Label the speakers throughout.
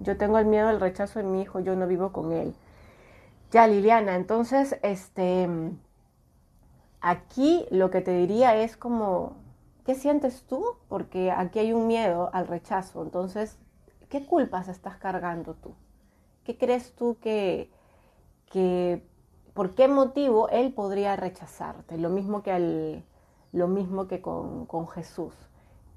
Speaker 1: Yo tengo el miedo al rechazo de mi hijo, yo no vivo con él. Ya, Liliana, entonces, este, aquí lo que te diría es como, ¿qué sientes tú? Porque aquí hay un miedo al rechazo. Entonces, ¿qué culpas estás cargando tú? ¿Qué crees tú que, que por qué motivo él podría rechazarte? Lo mismo que, al, lo mismo que con, con Jesús.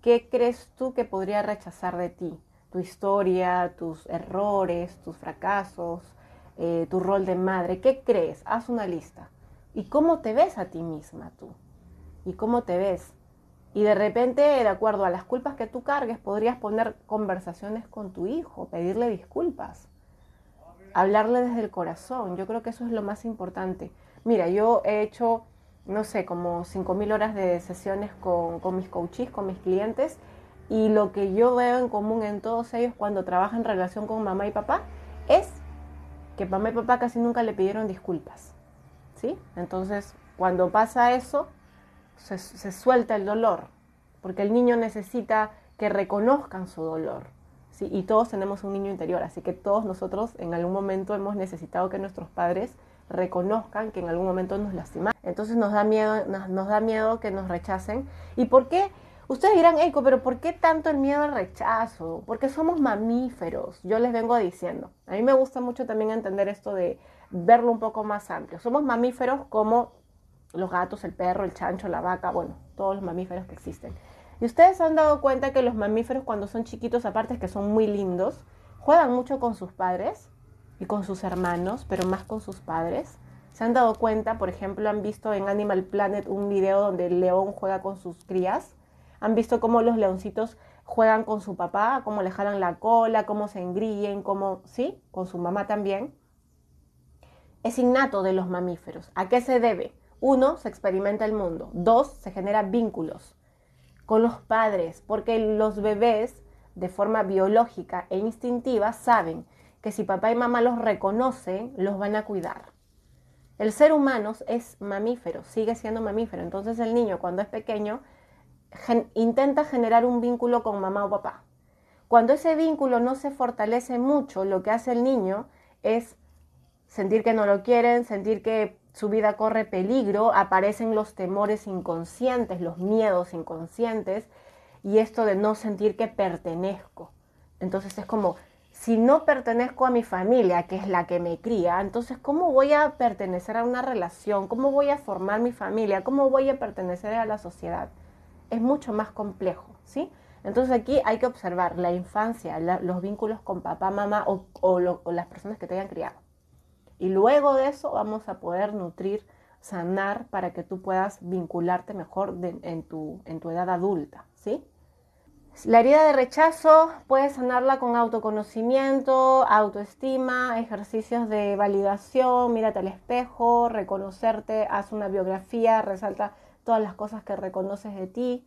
Speaker 1: ¿Qué crees tú que podría rechazar de ti? Tu historia, tus errores, tus fracasos, eh, tu rol de madre. ¿Qué crees? Haz una lista. ¿Y cómo te ves a ti misma tú? ¿Y cómo te ves? Y de repente, de acuerdo a las culpas que tú cargues, podrías poner conversaciones con tu hijo, pedirle disculpas, hablarle desde el corazón. Yo creo que eso es lo más importante. Mira, yo he hecho, no sé, como 5.000 horas de sesiones con, con mis coaches, con mis clientes, y lo que yo veo en común en todos ellos cuando trabajan en relación con mamá y papá es que mamá y papá casi nunca le pidieron disculpas. ¿Sí? Entonces, cuando pasa eso, se, suelta el dolor, porque el niño necesita que reconozcan su dolor. ¿sí? Y todos tenemos un niño interior, así que todos nosotros en algún momento hemos necesitado que nuestros padres reconozcan que en algún momento nos lastimaron. Entonces nos da miedo, nos da miedo que nos rechacen. ¿Y por qué? Ustedes dirán, Eiko, pero ¿por qué tanto el miedo al rechazo? Porque somos mamíferos, yo les vengo diciendo. A mí me gusta mucho también entender esto de verlo un poco más amplio. Somos mamíferos como los gatos, el perro, el chancho, la vaca, bueno, todos los mamíferos que existen. Y ustedes se han dado cuenta que los mamíferos cuando son chiquitos, aparte que son muy lindos, juegan mucho con sus padres y con sus hermanos, pero más con sus padres. Se han dado cuenta, por ejemplo, han visto en Animal Planet un video donde el león juega con sus crías han visto cómo los leoncitos juegan con su papá, cómo le jalan la cola, cómo se engríen, cómo, ¿sí? Con su mamá también. Es innato de los mamíferos. ¿A qué se debe? Uno, se experimenta el mundo. Dos, se generan vínculos con los padres, porque los bebés, de forma biológica e instintiva, saben que si papá y mamá los reconocen, los van a cuidar. El ser humano es mamífero, sigue siendo mamífero. Entonces el niño cuando es pequeño intenta generar un vínculo con mamá o papá. Cuando ese vínculo no se fortalece mucho, lo que hace el niño es sentir que no lo quieren, sentir que su vida corre peligro, aparecen los temores inconscientes, los miedos inconscientes y esto de no sentir que pertenezco. Entonces es como, si no pertenezco a mi familia, que es la que me cría, entonces ¿cómo voy a pertenecer a una relación? ¿Cómo voy a formar mi familia? ¿Cómo voy a pertenecer a la sociedad? Es mucho más complejo, ¿sí? Entonces aquí hay que observar la infancia, los vínculos con papá, mamá o, las personas que te hayan criado. Y luego de eso vamos a poder nutrir, sanar para que tú puedas vincularte mejor en, tu, en tu edad adulta, ¿sí? La herida de rechazo puedes sanarla con autoconocimiento, autoestima, ejercicios de validación, mírate al espejo, reconocerte, haz una biografía, resalta todas las cosas que reconoces de ti,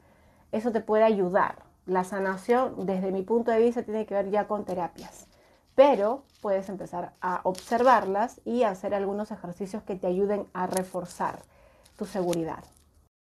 Speaker 1: eso te puede ayudar. La sanación, desde mi punto de vista, tiene que ver ya con terapias, pero puedes empezar a observarlas y hacer algunos ejercicios que te ayuden a reforzar tu seguridad.